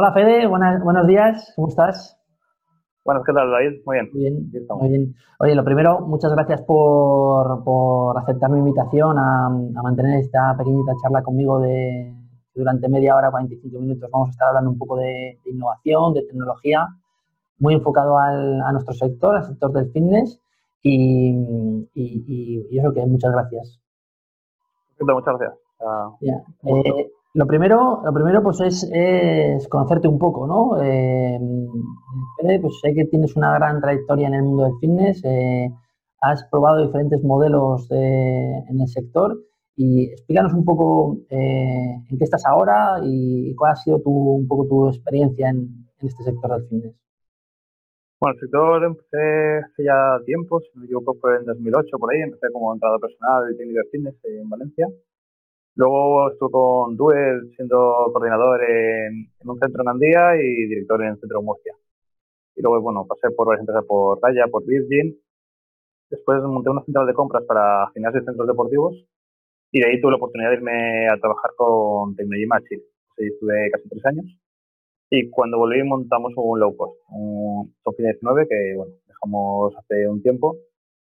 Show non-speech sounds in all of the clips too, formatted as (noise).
Hola Fede, buenos días, ¿cómo estás? Bueno, ¿qué tal, David? Muy bien. Muy bien, muy bien. Oye, lo primero, muchas gracias por, aceptar mi invitación a, mantener esta pequeñita charla conmigo de durante media hora, 45 minutos. Vamos a estar hablando un poco de, innovación, de tecnología, muy enfocado a nuestro sector, al sector del fitness. Y, y, eso que muchas gracias. Muchas gracias. Uh, lo primero, lo primero pues es, conocerte un poco, ¿no? Eh, pues sé que tienes una gran trayectoria en el mundo del fitness, eh, has probado diferentes modelos en el sector y explícanos un poco eh, en qué estás ahora y cuál ha sido tu, un poco tu experiencia en, este sector del fitness. Bueno, el sector empecé hace ya tiempo, si no me equivoco fue en 2008 por ahí, empecé como entrenador personal y técnico de fitness en Valencia Luego estuve con Duel siendo coordinador en, un centro en Andía y director en el centro de Murcia. Y luego, bueno, pasé por varias empresas, por Raya, por Virgin. Después monté una central de compras para gimnasios y centros deportivos. Y de ahí tuve la oportunidad de irme a trabajar con Technology Magic. Ahí estuve casi tres años. Y cuando volví montamos un low cost, un Sofia 19 que, dejamos hace un tiempo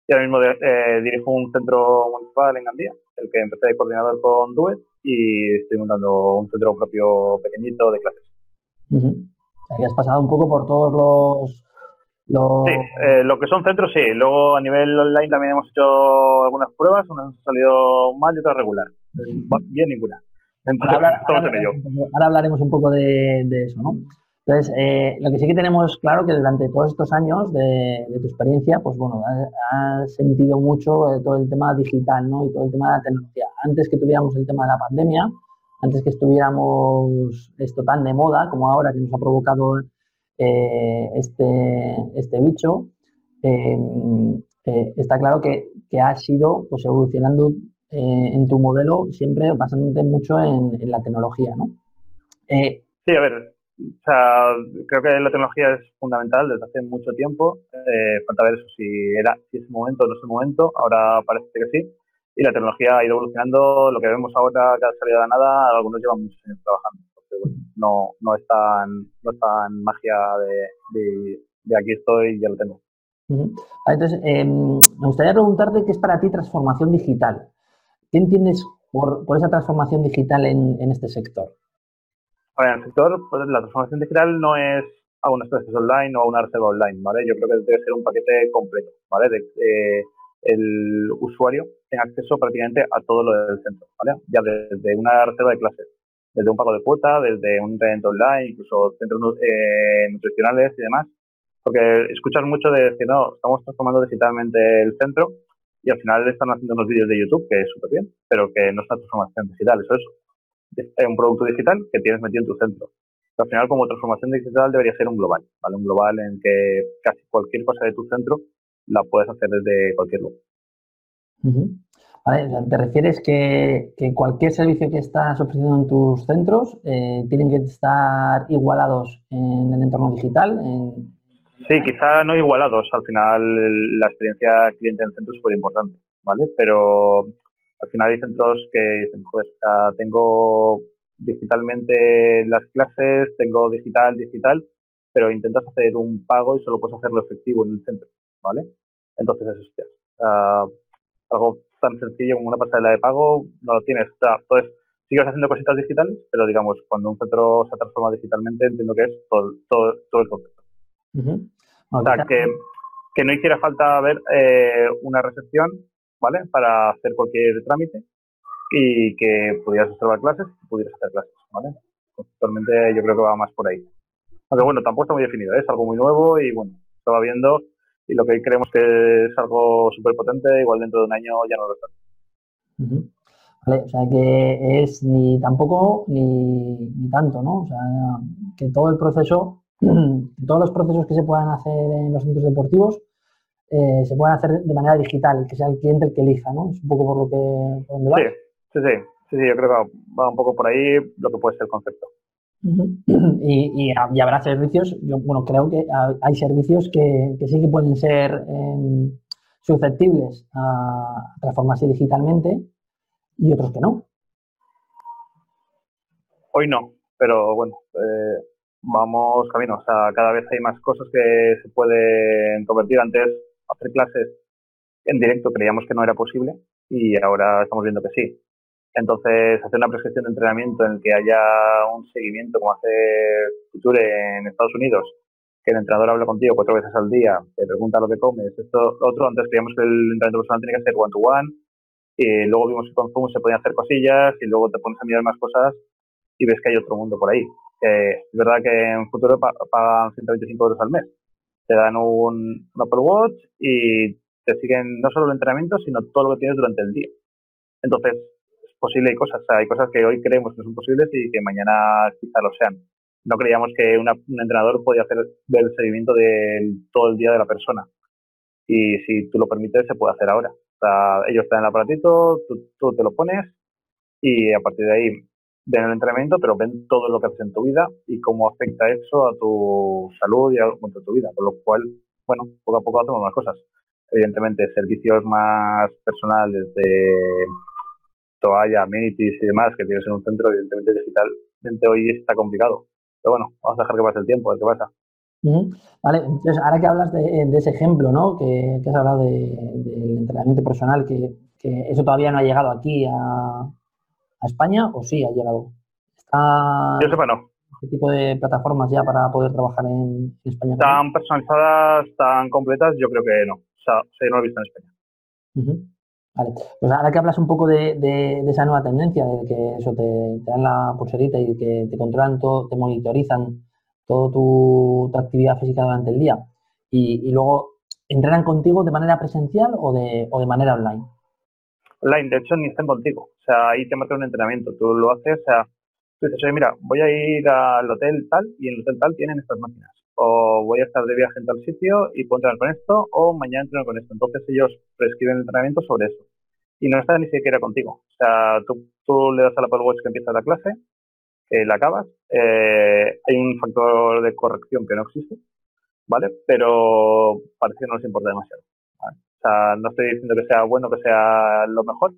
y ahora mismo eh, dirijo un centro municipal en Gandía, el que empecé de coordinador con Duet y estoy montando un centro propio pequeñito de clases. Uh has pasado un poco por todos los... los... Sí, eh, lo que son centros sí. Luego a nivel online también hemos hecho algunas pruebas, unas han salido mal y otras regular. Bien ninguna. ahora, hablaremos un poco de, de eso, ¿no? Entonces, eh, lo que sí que tenemos claro que durante todos estos años de, tu experiencia, pues bueno, has, sentido mucho eh, todo el tema digital, ¿no? Y todo el tema de la tecnología. Antes que tuviéramos el tema de la pandemia, antes que estuviéramos esto tan de moda como ahora que nos ha provocado eh, este, este bicho, em, está claro que, que has ido pues, evolucionando en tu modelo siempre basándote mucho en, en la tecnología, ¿no? sí, a ver, o sea, creo que la tecnología es fundamental desde hace mucho tiempo. Eh, falta ver eso si era si es el momento o no es el momento. Ahora parece que sí. Y la tecnología ha ido evolucionando. Lo que vemos ahora que ha salido de nada, algunos llevan muchos años trabajando. no, no, es no es magia de, de, aquí estoy y ya lo tengo. Entonces, em, me gustaría preguntarte qué es para ti transformación digital. ¿Qué entiendes por, por esa transformación digital en, en este sector? En el sector, pues, la transformación digital no es a unas clases online o a una reserva online, ¿vale? Yo creo que debe ser un paquete completo, ¿vale? Eh, el usuario tenga acceso prácticamente a todo lo del centro, ¿vale? Ya desde una reserva de clases, desde un pago de cuota, desde un entrenamiento online, incluso centros eh, nutricionales y demás. Porque escuchas mucho de decir, no, estamos transformando digitalmente el centro y al final están haciendo unos vídeos de YouTube, que es súper bien, pero que no es una transformación digital, eso es es un producto digital que tienes metido en tu centro. al final, como transformación digital, debería ser un global, ¿vale? Un global en que casi cualquier cosa de tu centro la puedes hacer desde cualquier lugar. Vale, ¿te refieres que, cualquier servicio que estás ofreciendo en tus centros eh, tienen que estar igualados en el entorno digital? Sí, quizá no igualados. Al final, la experiencia cliente en el centro es súper importante, ¿vale? Pero al final hay centros que dicen, pues tengo digitalmente las clases, tengo digital, digital, pero intentas hacer un pago y solo puedes hacerlo efectivo en el centro, ¿vale? Entonces eso es algo tan sencillo como una pasarela de pago no lo tienes. O sea, entonces sigues haciendo cositas digitales, pero digamos, cuando un centro se transforma digitalmente, entiendo que es todo, todo, el concepto. O sea, que, que no hiciera falta ver eh, una recepción ¿vale? Para hacer cualquier trámite y que pudieras observar clases y pudieras hacer clases, ¿vale? Actualmente yo creo que va más por ahí. Aunque bueno, tampoco está muy definido, ¿eh? es algo muy nuevo y bueno, estaba viendo y lo que creemos que es algo súper potente, igual dentro de un año ya no lo está. Vale, o sea que es ni tampoco ni, ni tanto, ¿no? O sea, que todo el proceso, (clears throat) todos los procesos que se puedan hacer en los centros deportivos eh, se pueden hacer de manera digital y que sea el cliente el que elija, ¿no? Es un poco por lo que por donde va. Sí, sí, sí, sí, yo creo que va un poco por ahí lo que puede ser el concepto. (clears throat) y, y, habrá servicios, yo bueno, creo que hay servicios que, que sí que pueden ser em, susceptibles a transformarse digitalmente y otros que no. Hoy no, pero bueno, eh, vamos camino. O sea, cada vez hay más cosas que se pueden convertir. Antes, hacer clases en directo creíamos que no era posible y ahora estamos viendo que sí. Entonces, hacer una prescripción de entrenamiento en el que haya un seguimiento, como hace Future en Estados Unidos, que el entrenador habla contigo cuatro veces al día, te pregunta lo que comes, esto, otro, antes creíamos que el entrenamiento personal tenía que ser one-to-one, y luego vimos que con Zoom se podían hacer cosillas, y luego te pones a mirar más cosas y ves que hay otro mundo por ahí. es verdad que en futuro pagan 125 euros al mes. Te dan un, Apple Watch y te siguen no solo el entrenamiento, sino todo lo que tienes durante el día. Entonces, es posible, hay cosas, hay cosas que hoy creemos que son posibles y que mañana quizá lo sean. No creíamos que un entrenador podía hacer el seguimiento de todo el día de la persona. Y si tú lo permites, se puede hacer ahora. O sea, ellos te dan el aparatito, tú te lo pones y a partir de ahí ven el entrenamiento, pero ven todo lo que haces en tu vida y cómo afecta eso a tu salud y a, tu vida. Con lo cual, bueno, poco a poco hacemos más cosas. Evidentemente, servicios más personales de toalla, amenities y demás que tienes en un centro, evidentemente digitalmente hoy está complicado. Pero bueno, vamos a dejar que pase el tiempo, a ver qué pasa. Vale, entonces ahora que hablas de, ese ejemplo, ¿no? Que, has hablado del entrenamiento personal, que, eso todavía no ha llegado aquí a, a España o sí ha llegado? ¿Está Yo sepa no. ¿Qué tipo de plataformas ya para poder trabajar en, España? ¿Están personalizadas, están completas? Yo creo que no. O sea, no lo he visto en España. Vale, pues ahora que hablas un poco de, esa nueva tendencia, de que eso te, dan la pulserita y que te controlan todo, te monitorizan toda tu, actividad física durante el día y, y, luego entrenan contigo de manera presencial o de, o de manera online de hecho ni están contigo. O sea, ahí te meten un entrenamiento, tú lo haces, o sea, tú dices, oye, mira, voy a ir al hotel tal y en el hotel tal tienen estas máquinas. O voy a estar de viaje en tal sitio y puedo entrenar con esto, o mañana entreno con esto. Entonces ellos prescriben el entrenamiento sobre eso. Y no está ni siquiera contigo. O sea, tú, le das a la Apple Watch que empieza la clase, que la acabas. Eh, hay un factor de corrección que no existe, ¿vale? Pero parece que no les importa demasiado. O sea, no estoy diciendo que sea bueno, que sea lo mejor.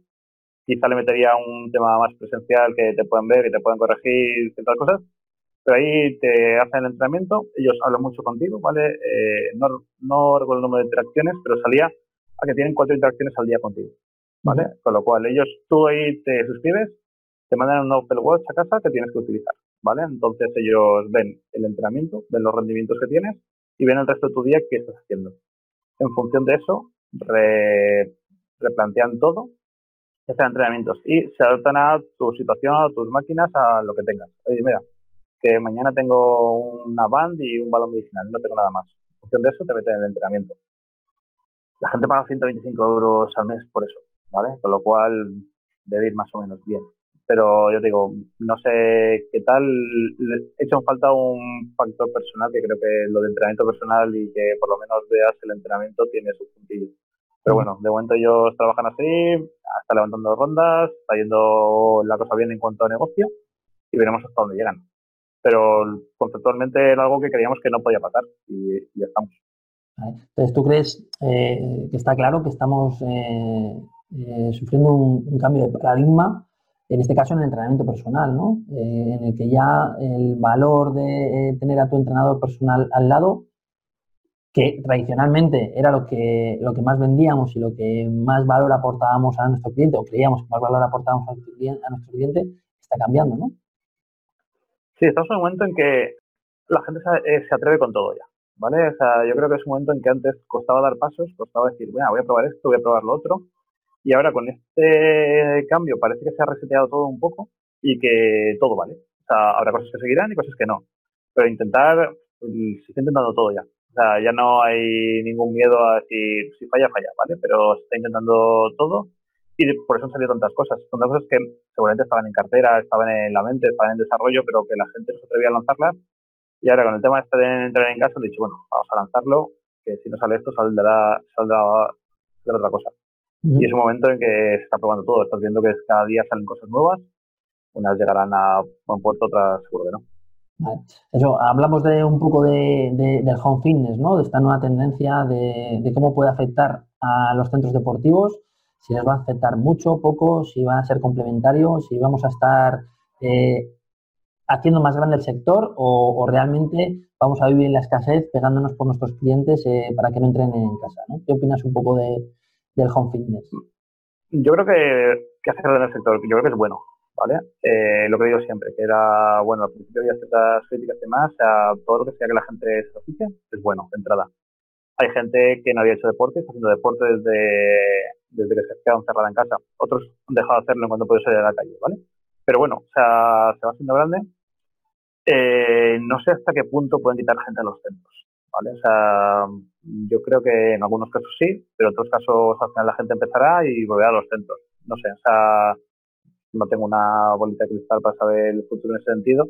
Quizá le metería un tema más presencial que te pueden ver y te pueden corregir ciertas cosas. Pero ahí te hacen el entrenamiento, ellos hablan mucho contigo, ¿vale? Eh, no, no recuerdo el número de interacciones, pero salía a que tienen cuatro interacciones al día contigo, ¿vale? Con lo cual, ellos, tú ahí te suscribes, te mandan un Apple Watch a casa que tienes que utilizar, ¿vale? Entonces ellos ven el entrenamiento, ven los rendimientos que tienes y ven el resto de tu día qué estás haciendo. En función de eso, replantean todo, hacen entrenamientos y se adaptan a tu situación, a tus máquinas, a lo que tengas. Oye, mira, que mañana tengo una band y un balón medicinal, no tengo nada más. En función de eso te meten en el entrenamiento. La gente paga 125 euros al mes por eso, ¿vale? Con lo cual debe ir más o menos bien. Pero yo digo, no sé qué tal, he hecho falta un factor personal que creo que lo de entrenamiento personal y que por lo menos veas el entrenamiento tiene su puntillo. Pero bueno, de momento ellos trabajan así, está levantando rondas, está yendo la cosa bien en cuanto a negocio y veremos hasta dónde llegan. Pero conceptualmente era algo que creíamos que no podía pasar y, ya estamos. Entonces, ¿tú crees eh, que está claro que estamos eh, eh, sufriendo un, cambio de paradigma, en este caso en el entrenamiento personal, ¿no? en el que ya el valor de tener a tu entrenador personal al lado que tradicionalmente era lo que, lo que más vendíamos y lo que más valor aportábamos a nuestro cliente, o creíamos que más valor aportábamos a nuestro cliente, está cambiando, ¿no? Sí, estamos en un momento en que la gente se, eh, atreve con todo ya, ¿vale? O sea, yo creo que es un momento en que antes costaba dar pasos, costaba decir, bueno, voy a probar esto, voy a probar lo otro, y ahora con este cambio parece que se ha reseteado todo un poco y que todo vale. O sea, habrá cosas que seguirán y cosas que no. Pero intentar, se está intentando todo ya. O sea, ya no hay ningún miedo a decir si falla, falla, ¿vale? Pero se está intentando todo y por eso han salido tantas cosas. Son cosas que seguramente estaban en cartera, estaban en la mente, estaban en desarrollo, pero que la gente no se atrevía a lanzarlas. Y ahora con el tema este de entrar en casa, he dicho, bueno, vamos a lanzarlo, que si no sale esto, saldrá, saldrá de otra cosa. Y es un momento en que se está probando todo. Estás viendo que cada día salen cosas nuevas. Unas llegarán a buen puerto, otras seguro que no. Eso, hablamos de un poco de, del home fitness, ¿no? De esta nueva tendencia de, cómo puede afectar a los centros deportivos, si les va a afectar mucho, poco, si van a ser complementarios, si vamos a estar eh, haciendo más grande el sector o, realmente vamos a vivir en la escasez pegándonos por nuestros clientes eh, para que no entren en casa? ¿Qué opinas un poco de, del home fitness? Yo creo que, que hacer en el sector, yo creo que es bueno. ¿Vale? Eh, lo que digo siempre, que era, bueno, al principio había ciertas críticas y demás, a todo lo que sea que la gente se oficie, es bueno, de entrada. Hay gente que no había hecho deporte, está haciendo deporte desde, desde que se quedado encerrada en casa. Otros han dejado de hacerlo en cuanto puede salir a la calle, ¿vale? Pero bueno, o sea, se va haciendo grande. Eh, no sé hasta qué punto pueden quitar gente a los centros, ¿vale? O sea, yo creo que en algunos casos sí, pero en otros casos al final la gente empezará y volverá a los centros. No sé, o sea, no tengo una bolita de cristal para saber el futuro en ese sentido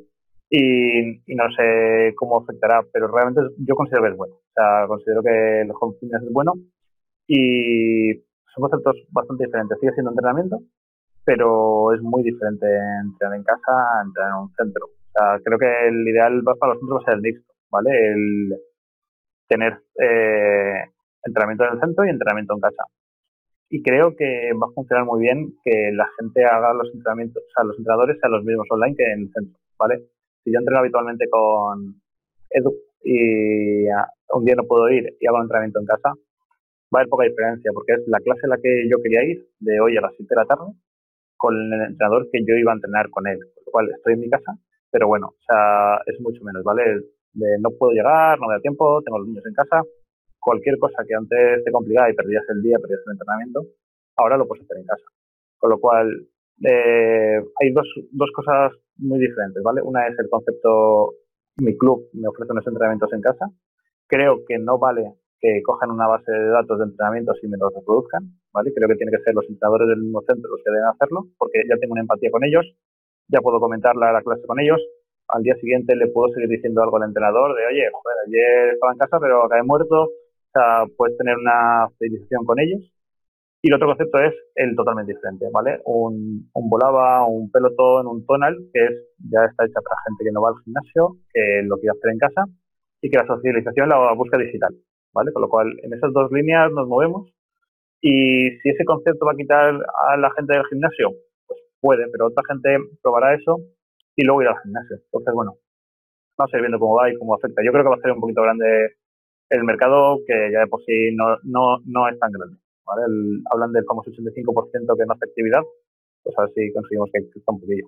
y, no sé cómo afectará, pero realmente yo considero que es bueno. O sea, considero que el home fitness es bueno y son conceptos bastante diferentes. Sigue siendo entrenamiento, pero es muy diferente entrenar en casa entrenar en un centro. O sea, creo que el ideal para los centros va a ser el mixto, ¿vale? El tener eh, entrenamiento en el centro y entrenamiento en casa y creo que va a funcionar muy bien que la gente haga los entrenamientos, o sea, los entrenadores sean los mismos online que en el centro, ¿vale? Si yo entreno habitualmente con Edu y un día no puedo ir y hago un entrenamiento en casa, va a haber poca diferencia, porque es la clase a la que yo quería ir, de hoy a las 7 de la tarde, con el entrenador que yo iba a entrenar con él, por lo cual estoy en mi casa, pero bueno, o sea, es mucho menos, ¿vale? No puedo llegar, no me da tiempo, tengo los niños en casa, cualquier cosa que antes te complicaba y perdías el día, perdías el entrenamiento, ahora lo puedes hacer en casa. Con lo cual, eh, hay dos, dos cosas muy diferentes, ¿vale? Una es el concepto, mi club me ofrece unos entrenamientos en casa. Creo que no vale que cojan una base de datos de entrenamientos y me los reproduzcan, ¿vale? Creo que tiene que ser los entrenadores del mismo centro los que deben hacerlo, porque ya tengo una empatía con ellos, ya puedo comentar la, la clase con ellos, al día siguiente le puedo seguir diciendo algo al entrenador de, oye, joder, ayer estaba en casa pero acabé muerto, o sea, puedes tener una fidelización con ellos. Y el otro concepto es el totalmente diferente, ¿vale? Un, volaba, un pelotón, un tonal, que es ya está hecha para gente que no va al gimnasio, que lo quiere hacer en casa y que la socialización la busca digital, ¿vale? Con lo cual, en esas dos líneas nos movemos. Y si ese concepto va a quitar a la gente del gimnasio, pues puede, pero otra gente probará eso y luego irá al gimnasio. Entonces, bueno, vamos a ir viendo cómo va y cómo afecta. Yo creo que va a ser un poquito grande el mercado que ya de por sí no, no, no es tan grande. ¿vale? hablan del famoso 85% que no hace actividad, pues a ver si conseguimos que crezca un poquillo.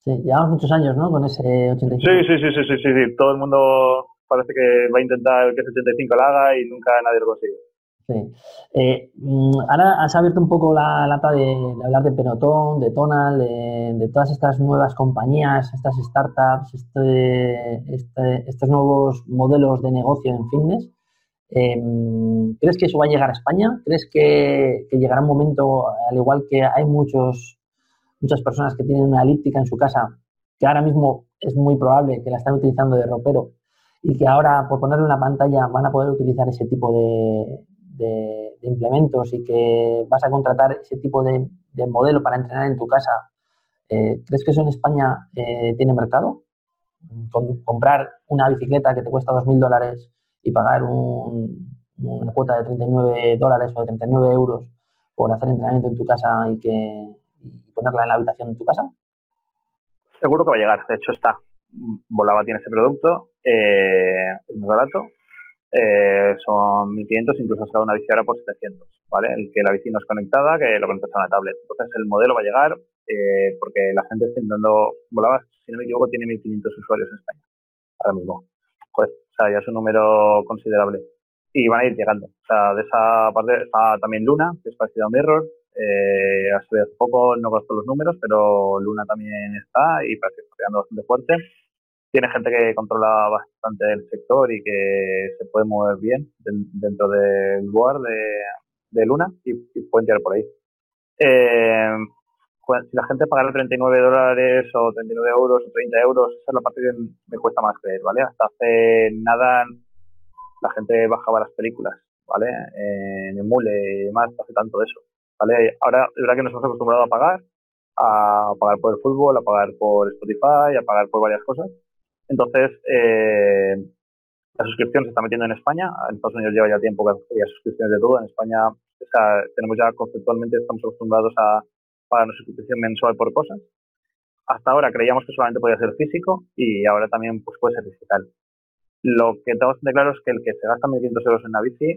Sí, llevamos muchos años, ¿no? Con ese 85%. Sí, sí, sí, sí, sí, sí, sí. Todo el mundo parece que va a intentar que ese 85 lo haga y nunca nadie lo consigue. Sí. Eh, mm, ahora has abierto un poco la lata de, hablar de Penotón, de Tonal, de, todas estas nuevas compañías, estas startups, este, este, estos nuevos modelos de negocio en fitness. Em, ¿Crees que eso va a llegar a España? ¿Crees que, llegará un momento, al igual que hay muchos, muchas personas que tienen una elíptica en su casa, que ahora mismo es muy probable que la están utilizando de ropero y que ahora, por ponerle una pantalla, van a poder utilizar ese tipo de, de, implementos y que vas a contratar ese tipo de, modelo para entrenar en tu casa, eh, ¿crees que eso en España eh, tiene mercado? comprar una bicicleta que te cuesta 2.000 dólares y pagar una cuota de 39 dólares o de 39 euros por hacer entrenamiento en tu casa y, que, ponerla en la habitación de tu casa? Seguro que va a llegar, de hecho está. Volaba tiene ese producto, eh, es muy barato, eh, son 1500, incluso será una bici ahora por 700, ¿vale? El que la bici no es conectada, que lo conectas a una tablet. Entonces el modelo va a llegar eh, porque la gente está intentando, Volaba, si no me equivoco, tiene 1500 usuarios en España, ahora mismo. Pues, o sea, ya es un número considerable. Y van a ir llegando. O sea, de esa parte está también Luna, que es parecido a Mirror. Eh, hace poco, no conozco los números, pero Luna también está y parece que está pegando bastante fuerte tiene gente que controla bastante el sector y que se puede mover bien dentro del lugar de, Luna y, pueden tirar por ahí. Eh, si la gente pagara 39 dólares o 39 euros o 30 euros, esa es la parte que me cuesta más creer, ¿vale? Hasta hace nada la gente bajaba las películas, ¿vale? En Emule y demás, hace tanto eso, ¿vale? Ahora, es verdad que nos hemos acostumbrado a pagar, a pagar por el fútbol, a pagar por Spotify, a pagar por varias cosas, entonces, eh, la suscripción se está metiendo en España. En Estados Unidos lleva ya tiempo que había suscripciones de todo. En España tenemos ya conceptualmente, estamos acostumbrados a pagar una suscripción mensual por cosas. hasta ahora creíamos que solamente podía ser físico y ahora también pues, puede ser digital. Lo que tengo bastante claro es que el que se gasta 1.500 euros en una bici,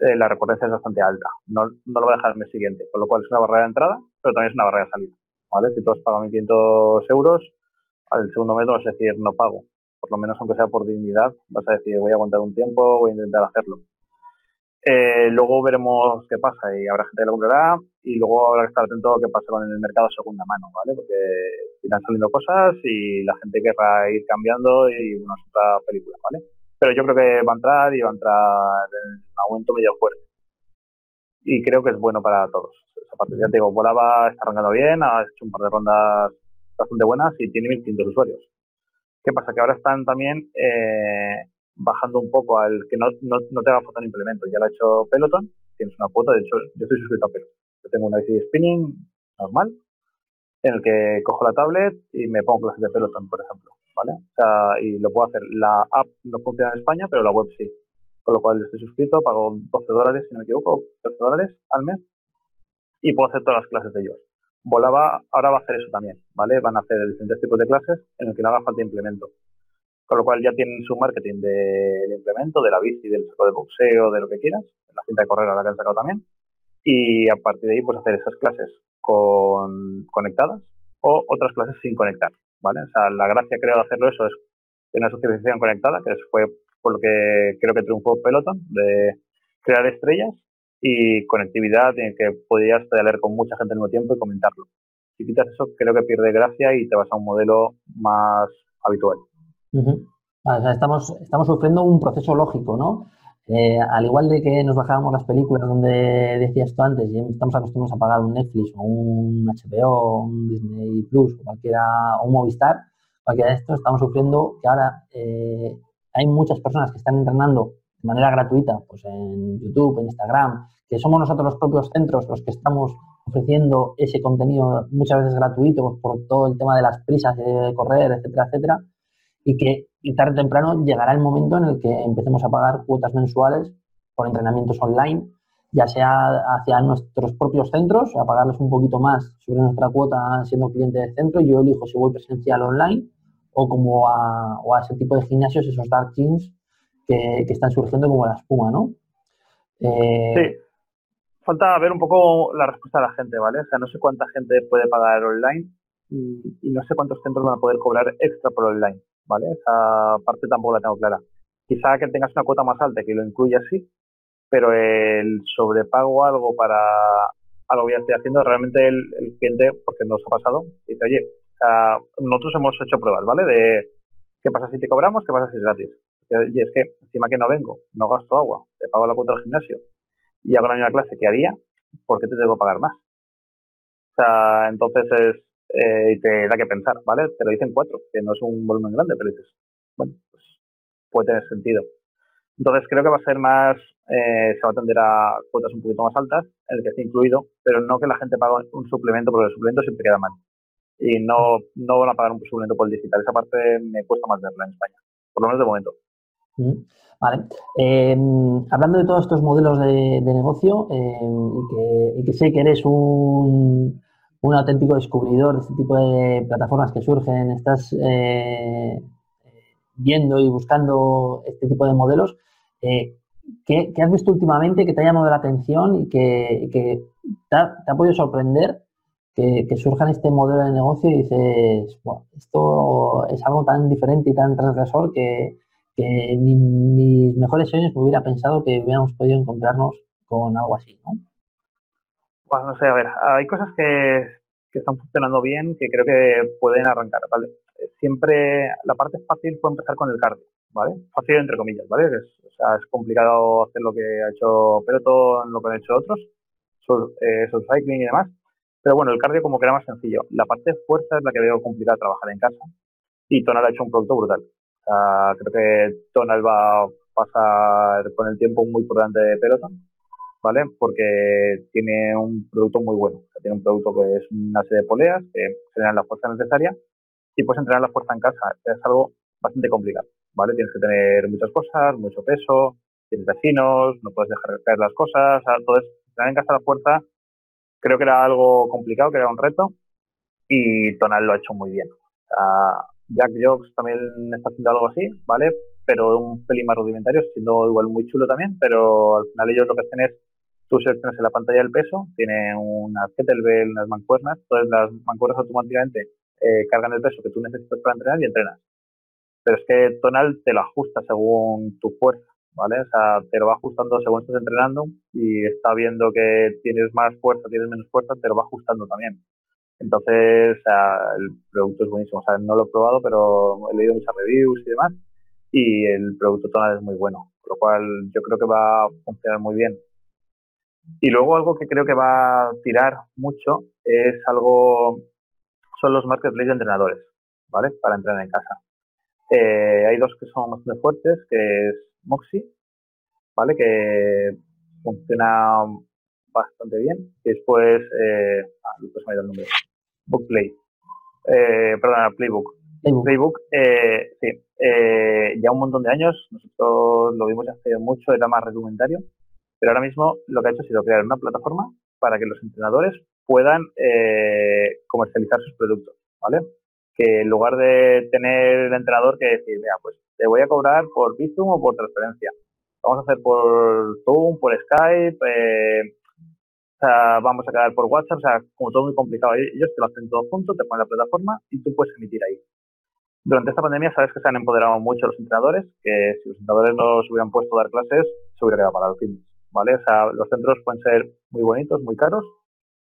eh, la recurrencia es bastante alta. No, no lo va a dejar el mes siguiente, con lo cual es una barrera de entrada, pero también es una barrera de salida. ¿vale? Si todos pagan 1.500 euros, al segundo mes vas a decir no pago. Por lo menos aunque sea por dignidad, vas a decir voy a aguantar un tiempo, voy a intentar hacerlo. Eh, luego veremos qué pasa y habrá gente que lo comprará y luego habrá que estar atento a qué pasa con el mercado segunda mano, ¿vale? Porque irán saliendo cosas y la gente querrá ir cambiando y bueno, es otra película, ¿vale? Pero yo creo que va a entrar y va a entrar en un aumento medio fuerte. Y creo que es bueno para todos. Esa parte, ya te digo, Volaba está arrancando bien, ha hecho un par de rondas bastante buenas y tiene 1.500 usuarios. ¿Qué pasa? Que ahora están también eh, bajando un poco al que no, no, no te haga foto en implemento. Ya lo hecho Peloton, tienes una cuota, de hecho yo estoy suscrito a Peloton. Yo tengo una bici de spinning normal, en el que cojo la tablet y me pongo clases de Peloton, por ejemplo. ¿vale? Y lo puedo hacer. La app no funciona en España, pero la web sí. Con lo cual estoy suscrito, pago 12 dólares, si no me equivoco, 12 dólares al mes y puedo hacer todas las clases de ellos. Volaba ahora va a hacer eso también, ¿vale? Van a hacer diferentes tipos de clases en el que no haga falta implemento. Con lo cual ya tienen su marketing del implemento, de la bici, del saco de boxeo, de lo que quieras, la cinta de correr a la que han sacado también. Y a partir de ahí, pues hacer esas clases con, conectadas o otras clases sin conectar, ¿vale? O sea, la gracia creo de hacerlo eso es una socialización conectada, que fue por lo que creo que triunfó Peloton, de crear estrellas y conectividad en que podías leer con mucha gente al mismo tiempo y comentarlo. Si quitas eso, creo que pierde gracia y te vas a un modelo más habitual. estamos, estamos sufriendo un proceso lógico, ¿no? Eh, al igual de que nos bajábamos las películas donde decías tú antes y estamos acostumbrados a pagar un Netflix o un HBO, un Disney Plus o cualquiera, o un Movistar, cualquiera de estos, estamos sufriendo que ahora eh, hay muchas personas que están entrenando de manera gratuita, pues en YouTube, en Instagram, que somos nosotros los propios centros los que estamos ofreciendo ese contenido muchas veces gratuito por todo el tema de las prisas de correr, etcétera, etcétera, y que tarde o temprano llegará el momento en el que empecemos a pagar cuotas mensuales por entrenamientos online, ya sea hacia nuestros propios centros, a pagarles un poquito más sobre nuestra cuota siendo cliente del centro, yo elijo si voy presencial online o como a ese tipo de gimnasios, esos dark gyms que, están surgiendo como la espuma, ¿no? Eh, sí. Falta ver un poco la respuesta de la gente, ¿vale? O sea, no sé cuánta gente puede pagar online y, no sé cuántos centros van a poder cobrar extra por online, ¿vale? Esa parte tampoco la tengo clara. Quizá que tengas una cuota más alta que lo incluya así, pero el sobrepago algo para algo que ya estoy haciendo, realmente el, cliente, porque nos ha pasado, dice, oye, nosotros hemos hecho pruebas, ¿vale? De qué pasa si te cobramos, qué pasa si es gratis. Y es que encima que no vengo, no gasto agua, te pago la cuota del gimnasio y hago la misma clase que haría, ¿por qué te tengo que pagar más? O sea, entonces es, eh, te da que pensar, ¿vale? Te lo dicen cuatro, que no es un volumen grande, pero dices, bueno, pues puede tener sentido. Entonces creo que va a ser más, eh, se va a atender a cuotas un poquito más altas, en el que esté incluido, pero no que la gente pague un suplemento, porque el suplemento siempre queda mal. Y no, no van a pagar un suplemento por el digital. Esa parte me cuesta más verla en España, por lo menos de momento. Vale. Em, hablando de todos estos modelos de, negocio em, y, que, sé que eres un, auténtico descubridor de este tipo de plataformas que surgen, estás eh, viendo y buscando este tipo de modelos, eh, ¿qué, has visto últimamente que te ha llamado la atención y que, te, ha, podido sorprender que, que, surja este modelo de negocio y dices, esto es algo tan diferente y tan transgresor que, que mis mejores sueños me hubiera pensado que hubiéramos podido encontrarnos con algo así, ¿no? Pues no sé, a ver, hay cosas que, están funcionando bien que creo que pueden arrancar, ¿vale? Siempre la parte fácil fue empezar con el cardio, ¿vale? Fácil entre comillas, ¿vale? Es, o sea, es complicado hacer lo que ha hecho Peloton, lo que han hecho otros, sur, eh, cycling y demás, pero bueno, el cardio como que era más sencillo. La parte de fuerza es la que veo complicada trabajar en casa y Tonal ha hecho un producto brutal creo que Tonal va a pasar con el tiempo muy importante de Peloton, ¿vale? Porque tiene un producto muy bueno. tiene un producto que es una serie de poleas que generan la fuerza necesaria y puedes entrenar la fuerza en casa. Es algo bastante complicado, ¿vale? Tienes que tener muchas cosas, mucho peso, tienes vecinos, no puedes dejar caer las cosas. Entonces, entrenar en casa la fuerza creo que era algo complicado, que era un reto y Tonal lo ha hecho muy bien. Jack Jokes también está haciendo algo así, ¿vale? Pero un pelín más rudimentario, siendo igual muy chulo también, pero al final ellos lo que hacen es, tú seleccionas en la pantalla el peso, tiene unas kettlebell, unas mancuernas, entonces las mancuernas automáticamente eh, cargan el peso que tú necesitas para entrenar y entrenas. Pero es que Tonal te lo ajusta según tu fuerza, ¿vale? O sea, te lo va ajustando según estás entrenando y está viendo que tienes más fuerza, tienes menos fuerza, te lo va ajustando también. Entonces, el producto es buenísimo. No lo he probado, pero he leído muchas reviews y demás. Y el producto tonal es muy bueno. Por lo cual, yo creo que va a funcionar muy bien. Y luego algo que creo que va a tirar mucho es algo, son los marketplaces de entrenadores, ¿vale? Para entrenar en casa. Eh, hay dos que son bastante fuertes, que es Moxie, ¿vale? Que funciona bastante bien. Y después, eh, ah, después me ha ido el nombre. Bookplay. Eh, perdona, Playbook. Playbook, eh, sí. Eh, ya un montón de años, nosotros lo vimos hace mucho, era más rudimentario, pero ahora mismo lo que ha hecho ha sido crear una plataforma para que los entrenadores puedan eh, comercializar sus productos, ¿vale? Que en lugar de tener el entrenador que decir, mira, pues te voy a cobrar por Bizum o por transferencia. Vamos a hacer por Zoom, por Skype, eh, sea, vamos a quedar por WhatsApp, o sea, como todo muy complicado. Ellos te lo hacen todo junto, te ponen la plataforma y tú puedes emitir ahí. Durante esta pandemia sabes que se han empoderado mucho los entrenadores, que si los entrenadores no se hubieran puesto a dar clases, se hubiera quedado para el fin, ¿vale? O sea, los centros pueden ser muy bonitos, muy caros,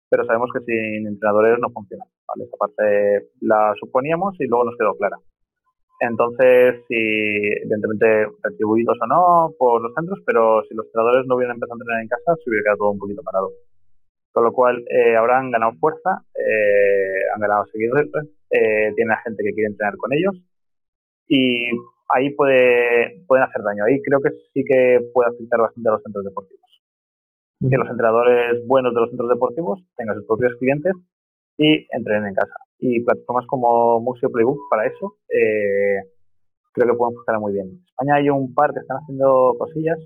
pero sabemos que sin entrenadores no funciona, ¿vale? Esta parte la suponíamos y luego nos quedó clara. Entonces, si, evidentemente, retribuidos o no por los centros, pero si los entrenadores no hubieran empezado a entrenar en casa, se hubiera quedado todo un poquito parado. Con lo cual, eh, ahora han ganado fuerza, eh, han ganado seguidores, eh, tienen a gente que quiere entrenar con ellos y ahí puede, pueden hacer daño. Ahí creo que sí que puede afectar bastante a los centros deportivos. Que los entrenadores buenos de los centros deportivos tengan sus propios clientes y entrenen en casa. Y plataformas como Museo Playbook para eso creo que pueden funcionar muy bien. En España hay un par que están haciendo cosillas.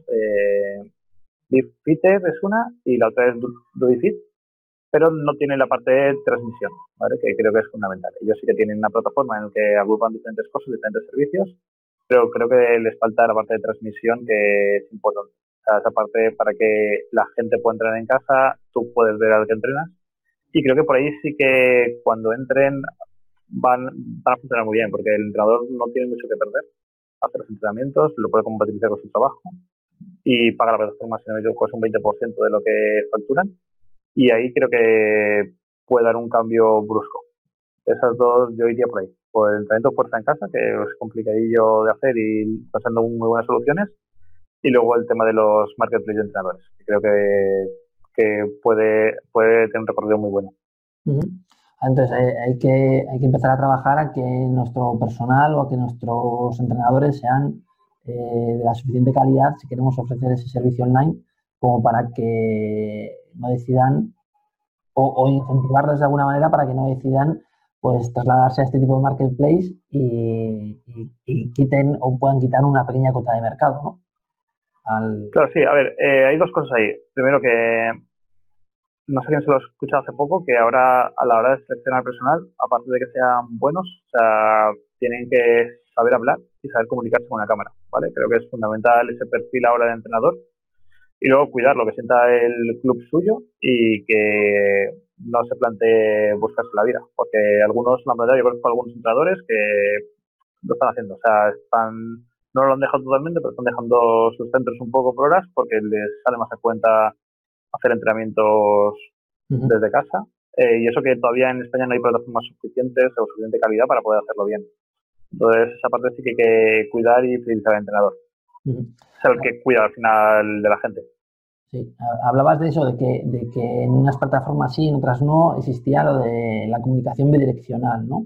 Fitter es una y la otra es DuiFit, pero no tiene la parte de transmisión, ¿vale? que creo que es fundamental. Ellos sí que tienen una plataforma en la que agrupan diferentes cosas, diferentes servicios, pero creo que les falta la parte de transmisión que es importante. O sea, esa parte para que la gente pueda entrenar en casa, tú puedes ver al que entrenas. Y creo que por ahí sí que cuando entren van, van a funcionar muy bien, porque el entrenador no tiene mucho que perder. Hace los entrenamientos, lo puede compatibilizar con su trabajo y paga la plataforma, si no me equivoco, es un 20% de lo que facturan. Y ahí creo que puede dar un cambio brusco. Esas dos yo iría por ahí. Por el talento fuerza en casa, que es complicadillo de hacer y siendo muy buenas soluciones. Y luego el tema de los marketplaces de entrenadores, creo que, que puede, puede tener un recorrido muy bueno. Entonces eh, hay, que, hay que empezar a trabajar a que nuestro personal o a que nuestros entrenadores sean eh, de la suficiente calidad si queremos ofrecer ese servicio online como para que no decidan o, incentivarlos de alguna manera para que no decidan pues trasladarse a este tipo de marketplace y, quiten o puedan quitar una pequeña cota de mercado, ¿no? Claro, sí, a ver, eh, hay dos cosas ahí. Primero que no sé quién se lo ha escuchado hace poco, que ahora a la hora de seleccionar personal, aparte de que sean buenos, o sea, tienen que saber hablar y saber comunicarse con la cámara, ¿vale? Creo que es fundamental ese perfil ahora de entrenador y luego cuidar lo que sienta el club suyo y que no se plantee buscarse la vida, porque algunos, la verdad, yo conozco algunos entrenadores que lo están haciendo, o sea, están, no lo han dejado totalmente, pero están dejando sus centros un poco por horas porque les sale más a cuenta hacer entrenamientos desde casa. Eh, y eso que todavía en España no hay plataformas suficientes o suficiente calidad para poder hacerlo bien. Entonces, esa parte sí que hay que cuidar y fidelizar al entrenador. Es el que cuida al final de la gente. Sí, hablabas de eso, de que, de que en unas plataformas sí, en otras no, existía lo de la comunicación bidireccional, ¿no?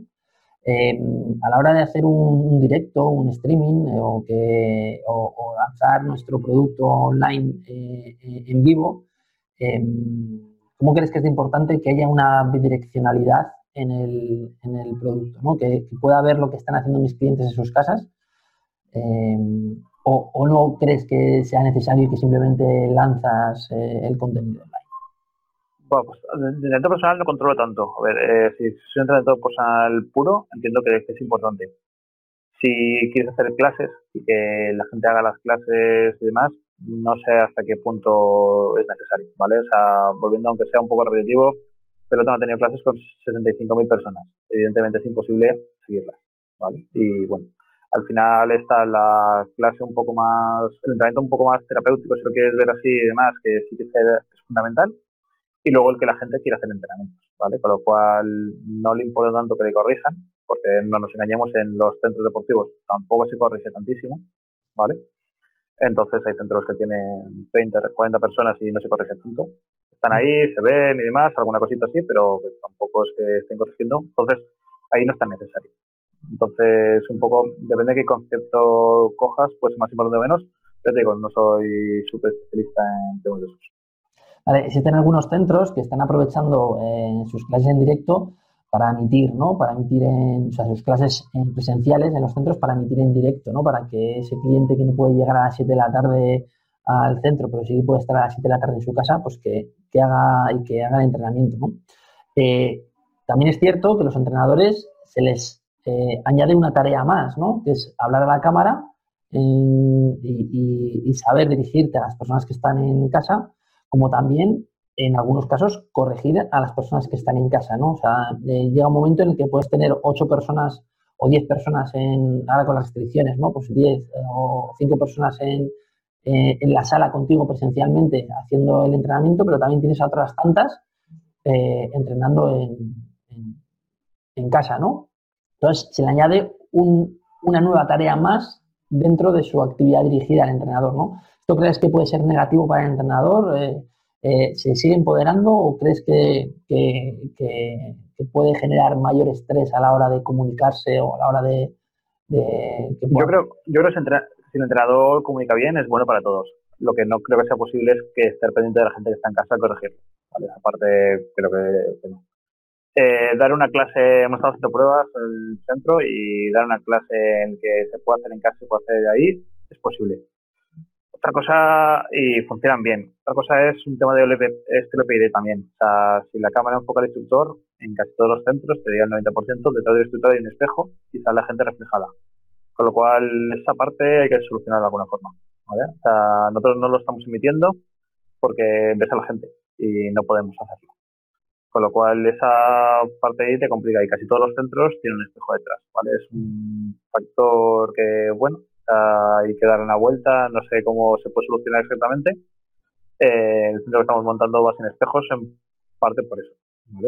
Eh, a la hora de hacer un, directo, un streaming eh, o, que, o, lanzar nuestro producto online eh, en vivo, ¿cómo crees que es importante que haya una bidireccionalidad en el, en el producto, ¿no? que, pueda ver lo que están haciendo mis clientes en sus casas. Eh, o, no crees que sea necesario que simplemente lanzas eh, el contenido online? Bueno, pues de entrenamiento personal no controlo tanto. A ver, eh, si es un entrenamiento personal puro, entiendo que es importante. Si quieres hacer clases y que la gente haga las clases y demás, no sé hasta qué punto es necesario, ¿vale? O sea, volviendo aunque sea un poco repetitivo, pero no ha tenido clases con 65.000 personas. Evidentemente es imposible seguirlas, ¿vale? Y bueno, al final está la clase un poco más, el entrenamiento un poco más terapéutico, si lo quieres ver así y demás, que sí que es fundamental. Y luego el que la gente quiera hacer entrenamientos, ¿vale? Con lo cual no le importa tanto que le corrijan, porque no nos engañemos en los centros deportivos, tampoco se corrige tantísimo, ¿vale? Entonces hay centros que tienen 30, 40 personas y no se corrige tanto. Están ahí, se ven y demás, alguna cosita así, pero tampoco es que estén corrigiendo. Entonces ahí no es tan necesario. Entonces, un poco, depende de qué concepto cojas, pues más importante o menos. Pero te digo, no soy súper especialista en temas de esos. Vale, existen algunos centros que están aprovechando eh, sus clases en directo para emitir, ¿no? Para emitir en, o sea, sus clases en presenciales en los centros para emitir en directo, ¿no? Para que ese cliente que no puede llegar a las 7 de la tarde al centro, pero sí puede estar a las 7 de la tarde en su casa, pues que, haga y que haga el entrenamiento. Eh, también es cierto que los entrenadores se les eh, añade una tarea más, ¿no? Que es hablar a la cámara eh, y, saber dirigirte a las personas que están en casa, como también en algunos casos, corregir a las personas que están en casa. O sea, llega un momento en el que puedes tener ocho personas o diez personas en, ahora con las restricciones, ¿no? Pues diez eh, o cinco personas en, eh, en, la sala contigo presencialmente haciendo el entrenamiento, pero también tienes a otras tantas entrenando en, en, casa, ¿no? Entonces, se le añade una nueva tarea más dentro de su actividad dirigida al entrenador, ¿no? ¿Esto crees que puede ser negativo para el entrenador? Eh, ¿se sigue empoderando o crees que, puede generar mayor estrés a la hora de comunicarse o a la hora de... yo, creo, yo creo que si el entrenador comunica bien es bueno para todos. Lo que no creo que sea posible es que estar pendiente de la gente que está en casa a corregirlo. ¿vale? Aparte, creo que, no. Eh, dar una clase, hemos estado haciendo pruebas en el centro y dar una clase en que se puede hacer en casa se puede hacer de ahí, es posible. Otra cosa, y funcionan bien. Otra cosa es un tema de LPID también. O sea, si la cámara enfoca al instructor, en casi todos los centros, te diría el 90%, detrás del instructor hay un espejo y sale la gente reflejada. Con lo cual, esa parte hay que solucionar de alguna forma. O sea, nosotros no lo estamos emitiendo porque ves a la gente y no podemos hacerlo. Con lo cual, esa parte ahí te complica y casi todos los centros tienen un espejo detrás. ¿vale? Es un factor que, bueno, hay que dar una vuelta, no sé cómo se puede solucionar exactamente. Eh, el centro que estamos montando va sin espejos en parte por eso,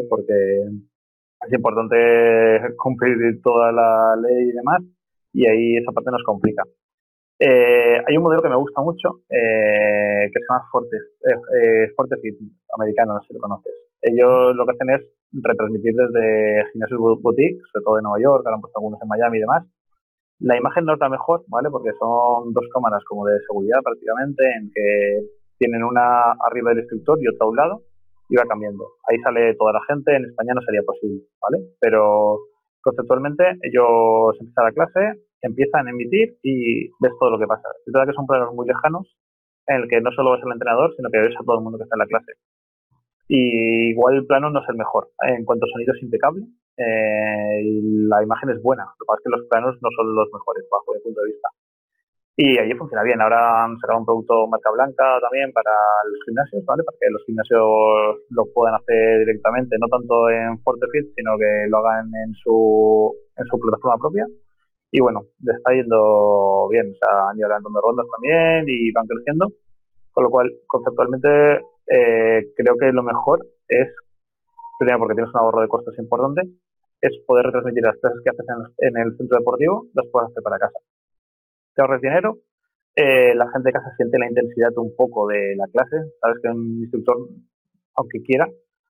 porque es importante cumplir toda la ley y demás, y ahí esa parte nos complica. Eh, hay un modelo que me gusta mucho, eh, que se llama Forte, eh, Fortefit americano, no sé si lo conoces. Ellos lo que hacen es retransmitir desde gimnasios boutique, sobre todo de Nueva York, ahora han puesto algunos en Miami y demás, la imagen no está mejor, ¿vale? Porque son dos cámaras como de seguridad prácticamente, en que tienen una arriba del instructor y otra a un lado, y va cambiando. Ahí sale toda la gente, en España no sería posible, ¿vale? Pero conceptualmente ellos empiezan la clase, empiezan a emitir y ves todo lo que pasa. Es verdad que son planos muy lejanos, en el que no solo ves al entrenador, sino que ves a todo el mundo que está en la clase. Y igual el plano no es el mejor. En cuanto a sonido es impecable, eh, la imagen es buena. Lo que pasa es que los planos no son los mejores bajo mi punto de vista. Y allí funciona bien. Ahora han sacado un producto marca blanca también para los gimnasios, ¿vale? Para que los gimnasios lo puedan hacer directamente, no tanto en ForteFit, sino que lo hagan en su, en su plataforma propia. Y bueno, está yendo bien. O sea, han ido de rondas también y van creciendo. Con lo cual, conceptualmente, eh, creo que lo mejor es primero porque tienes un ahorro de costos importante, es poder retransmitir las clases que haces en, el centro deportivo, las puedes hacer para casa. Te ahorres dinero, eh, la gente de casa siente la intensidad un poco de la clase, sabes que un instructor, aunque quiera,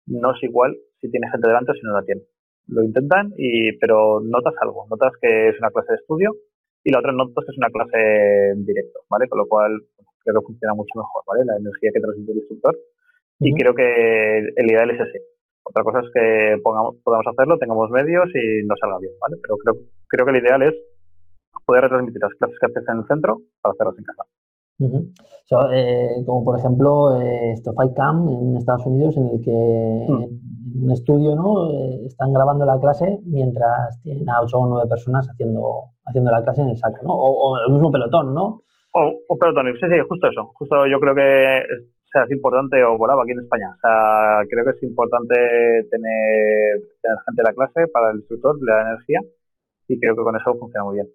no es igual si tiene gente delante o si no la tiene. Lo intentan, y, pero notas algo, notas que es una clase de estudio y la otra notas que es una clase en directo, ¿vale? Con lo cual creo que funciona mucho mejor, ¿vale? La energía que transmite el instructor. Y creo que el ideal es ese, otra cosa es que pongamos, podamos hacerlo, tengamos medios y no salga bien, ¿vale? Pero creo, creo que el ideal es poder retransmitir las clases que haces en el centro para hacerlas en casa. Eh, como por ejemplo eh, Cam en Estados Unidos, en el que mm. en un estudio ¿no? Eh, están grabando la clase mientras tienen a 8 o 9 personas haciendo, haciendo la clase en el saco, ¿no? O, el mismo pelotón, ¿no? O, pelotón, sí, sí, justo eso. Justo yo creo que sea, es importante, o volaba aquí en España, o sea, creo que es importante tener, tener gente en la clase para el instructor, le da energía y creo que con eso funciona muy bien.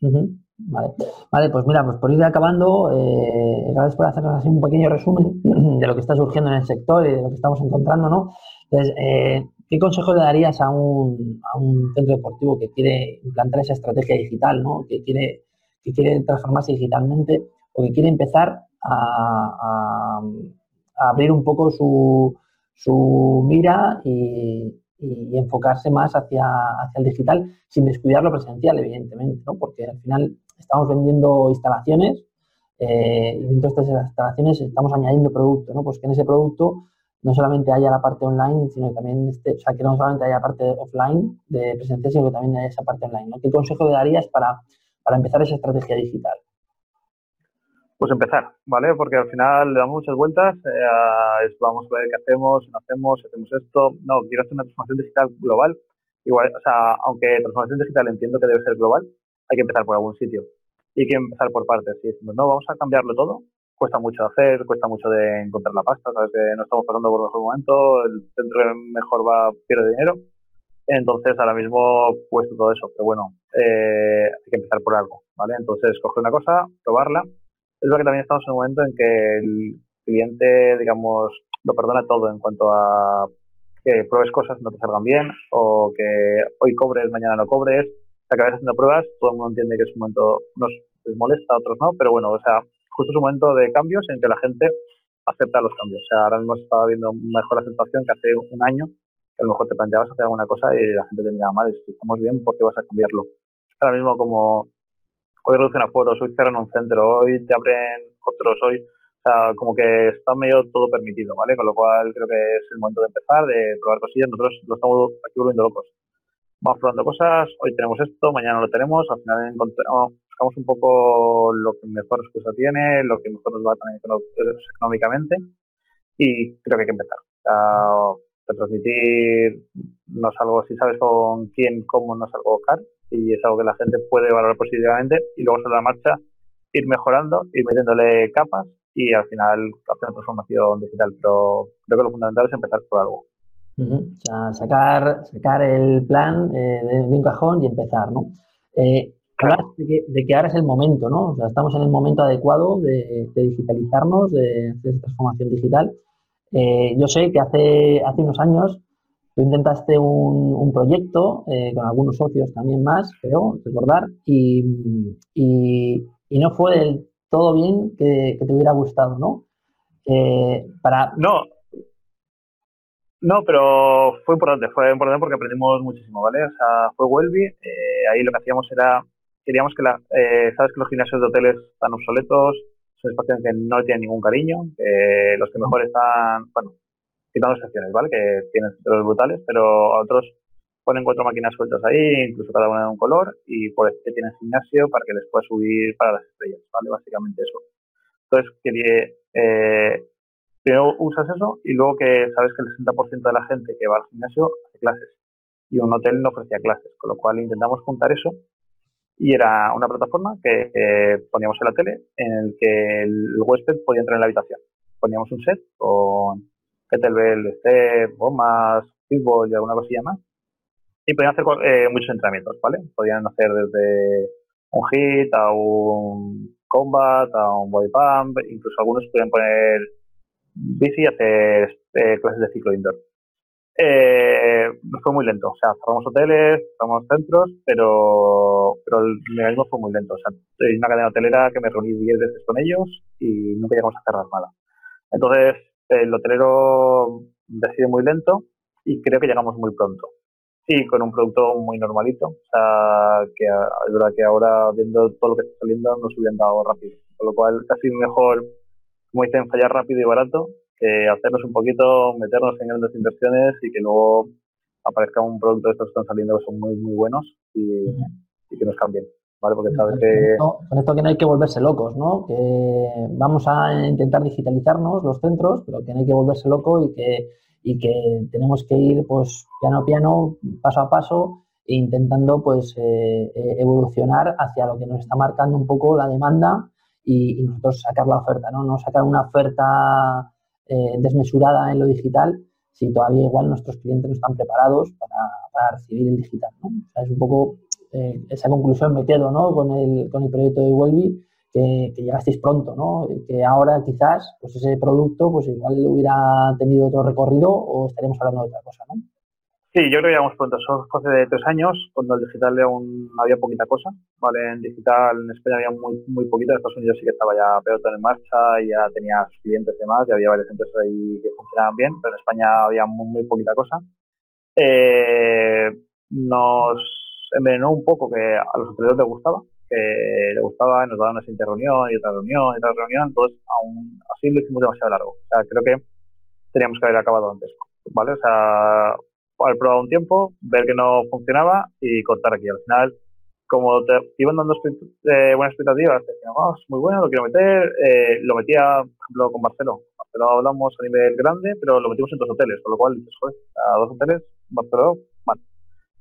Vale. vale, pues mira, pues por ir acabando, eh, gracias por hacernos así un pequeño resumen (clears throat) de lo que está surgiendo en el sector y de lo que estamos encontrando, ¿no? Entonces, eh, ¿qué consejo le darías a un, a un, centro deportivo que quiere implantar esa estrategia digital, ¿no? Que quiere, que quiere transformarse digitalmente o que quiere empezar a, a abrir un poco su, su mira y, y, enfocarse más hacia, hacia, el digital sin descuidar lo presencial, evidentemente, ¿no? porque al final estamos vendiendo instalaciones eh, y dentro de estas instalaciones estamos añadiendo producto, ¿no? pues que en ese producto no solamente haya la parte online, sino también este, o sea, que no solamente haya parte offline de presencia, sino que también haya esa parte online. ¿no? ¿Qué consejo le darías para, para empezar esa estrategia digital? Pues empezar, ¿vale? Porque al final le damos muchas vueltas, eh, vamos a ver qué hacemos, no hacemos, hacemos esto. No, quiero hacer una transformación digital global. Igual, o sea, aunque transformación digital entiendo que debe ser global, hay que empezar por algún sitio. Y hay que empezar por partes. Si decimos, no, vamos a cambiarlo todo, cuesta mucho hacer, cuesta mucho de encontrar la pasta, sabes que no estamos pasando por el mejor momento, el centro mejor va, pierde dinero. Entonces, ahora mismo cuesta todo eso, pero bueno, eh, hay que empezar por algo, ¿vale? Entonces, coger una cosa, probarla, es verdad que también estamos en un momento en que el cliente, digamos, lo perdona todo en cuanto a que pruebes cosas no te salgan bien o que hoy cobres, mañana no cobres. Sea, haciendo pruebas, todo el mundo entiende que es un momento, unos les molesta, otros no, pero bueno, o sea, justo es un momento de cambios en que la gente acepta los cambios. O sea, ahora mismo está viendo mejor aceptación que hace un año, que a lo mejor te planteabas hacer alguna cosa y la gente te miraba mal, estamos bien, ¿por qué vas a cambiarlo? Ahora mismo como hoy reducen aforos, hoy cierran un centro, hoy te abren otros, hoy, o sea, como que está medio todo permitido, ¿vale? Con lo cual creo que es el momento de empezar, de probar cosillas, nosotros lo estamos aquí volviendo locos. Vamos probando cosas, hoy tenemos esto, mañana lo tenemos, al final encontramos, buscamos un poco lo que mejor respuesta tiene, lo que mejor nos va también económicamente y creo que hay que empezar. Sea, transmitir no es si sabes con quién, cómo, no es algo caro, y es algo que la gente puede valorar positivamente y luego sobre la marcha ir mejorando, ir metiéndole capas y al final hacer una transformación digital. Pero creo que lo fundamental es empezar por algo. O sea, sacar, sacar el plan eh, de, un cajón y empezar, ¿no? Eh, de que, ahora es el momento, ¿no? O sea, estamos en el momento adecuado de, digitalizarnos, de hacer transformación digital. Eh, yo sé que hace, hace unos años Tú intentaste un, proyecto eh, con algunos socios también más, creo, recordar, y, no fue todo bien que, te hubiera gustado, ¿no? Eh, para... No, no, pero fue importante, fue importante porque aprendimos muchísimo, ¿vale? O sea, fue Welby, eh, ahí lo que hacíamos era, queríamos que la, sabes que los gimnasios de hoteles están obsoletos, son espacios que no tienen ningún cariño, los que mejor están, bueno, quitando excepciones, ¿vale? Que tienen centros brutales, pero otros ponen cuatro máquinas sueltas ahí, incluso cada una de un color, y por este tienen gimnasio para que les pueda subir para las estrellas, ¿vale? Básicamente eso. Entonces, que, eh, primero usas eso y luego que sabes que el 60% de la gente que va al gimnasio hace clases y un hotel no ofrecía clases, con lo cual intentamos juntar eso y era una plataforma que poníamos en la tele en el que el huésped podía entrar en la habitación. Poníamos un set con kettlebell, step, bombas, fútbol y alguna cosilla más. Y podían hacer eh, muchos entrenamientos, ¿vale? Podían hacer desde un hit a un combat, a un body pump, incluso algunos podían poner bici y hacer eh, clases de ciclo indoor. Eh, fue muy lento, o sea, cerramos hoteles, cerramos centros, pero, pero el mecanismo fue muy lento. O sea, hay una cadena hotelera que me reuní 10 veces con ellos y nunca llegamos a cerrar nada. Entonces, el hotelero decide muy lento y creo que llegamos muy pronto. Sí, con un producto muy normalito. O sea, que es verdad que ahora, viendo todo lo que está saliendo, nos hubieran dado rápido. Con lo cual, casi mejor, como dicen, fallar rápido y barato que hacernos un poquito, meternos en grandes inversiones y que luego aparezca un producto de estos que están saliendo que son muy, muy buenos y, y que nos cambien. ¿Vale? Porque sabes que... Con esto, que no hay que volverse locos, ¿no? Que vamos a intentar digitalizarnos los centros, pero que no hay que volverse loco y que, y que tenemos que ir pues piano a piano, paso a paso, e intentando pues eh, eh, evolucionar hacia lo que nos está marcando un poco la demanda y, nosotros sacar la oferta, ¿no? No sacar una oferta eh, desmesurada en lo digital si todavía igual nuestros clientes no están preparados para, para recibir el digital, ¿no? O sea, es un poco eh, esa conclusión me quedo ¿no? con, el, con el proyecto de Welby, que, que, llegasteis pronto, ¿no? que ahora quizás pues ese producto pues igual hubiera tenido otro recorrido o estaríamos hablando de otra cosa. ¿no? Sí, yo creo que llegamos pronto. Eso fue hace tres años, cuando el digital aún había poquita cosa. ¿vale? En digital en España había muy, muy poquito. En Estados Unidos sí que estaba ya pelota en marcha, ya tenía clientes y demás, y había varias empresas ahí que funcionaban bien, pero en España había muy, muy poquita cosa. Eh, nos envenenó un poco que a los hoteleros les gustaba, que le gustaba, nos daban una siguiente reunión y otra reunión y otra reunión, entonces aún así lo hicimos demasiado largo. O sea, creo que teníamos que haber acabado antes, ¿vale? O sea, haber probado un tiempo, ver que no funcionaba y cortar aquí. Al final, como te iban dando eh, buenas expectativas, decían, oh, es muy bueno, lo quiero meter, eh, lo metía, por ejemplo, con Barcelona. Barcelona hablamos a nivel grande, pero lo metimos en dos hoteles, con lo cual dices, joder, a dos hoteles, Barcelona,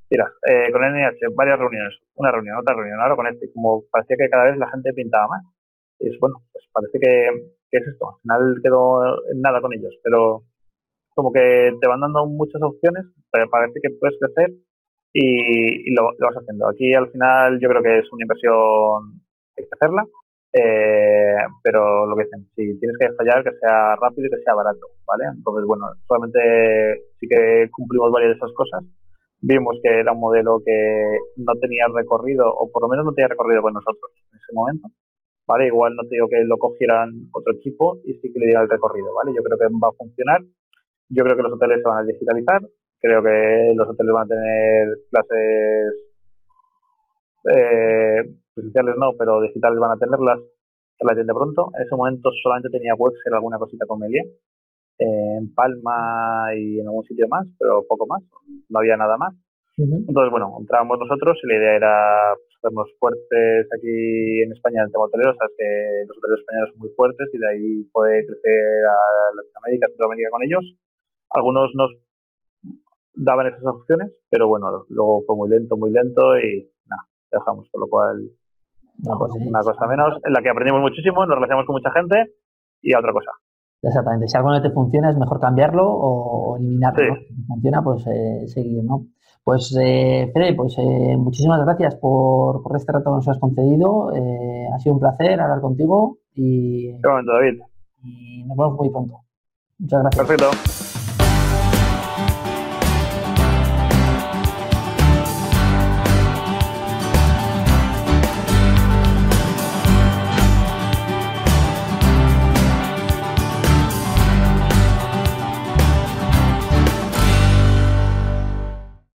Mira, eh, con NH, varias reuniones, una reunión, otra reunión, ahora con este, como parecía que cada vez la gente pintaba más. Y es bueno, pues parece que, es esto, al final quedó nada con ellos, pero como que te van dando muchas opciones, pero parece que puedes crecer y, lo, vas haciendo. Aquí al final yo creo que es una inversión, hay que hacerla, eh, pero lo que dicen, si tienes que fallar, que sea rápido y que sea barato, ¿vale? Entonces, bueno, solamente sí que cumplimos varias de esas cosas, vimos que era un modelo que no tenía recorrido, o por lo menos no tenía recorrido con nosotros en ese momento. ¿Vale? Igual no te digo que lo cogieran otro equipo y sí que le diera el recorrido, ¿vale? Yo creo que va a funcionar. Yo creo que los hoteles se van a digitalizar. Creo que los hoteles van a tener clases eh, presenciales no, pero digitales van a tenerlas relativamente pronto. En ese momento solamente tenía Webster alguna cosita con Melia en Palma y en algún sitio más, pero poco más, no había nada más. Entonces, bueno, entrábamos nosotros y la idea era pues, hacernos fuertes aquí en España en el tema hotelero, que los hoteleros españoles son muy fuertes y de ahí poder crecer a Latinoamérica, Centroamérica con ellos. Algunos nos daban esas opciones, pero bueno, luego fue muy lento, muy lento y nada, dejamos, con lo cual pues una cosa menos, en la que aprendimos muchísimo, nos relacionamos con mucha gente y a otra cosa. Exactamente. Si algo no te funciona es mejor cambiarlo o, eliminarlo. Si funciona, pues eh, seguir, ¿no? Pues, eh, Fede, pues eh, muchísimas gracias por, por, este rato que nos has concedido. Eh, ha sido un placer hablar contigo y, David. y nos vemos muy pronto. Muchas gracias. Perfecto.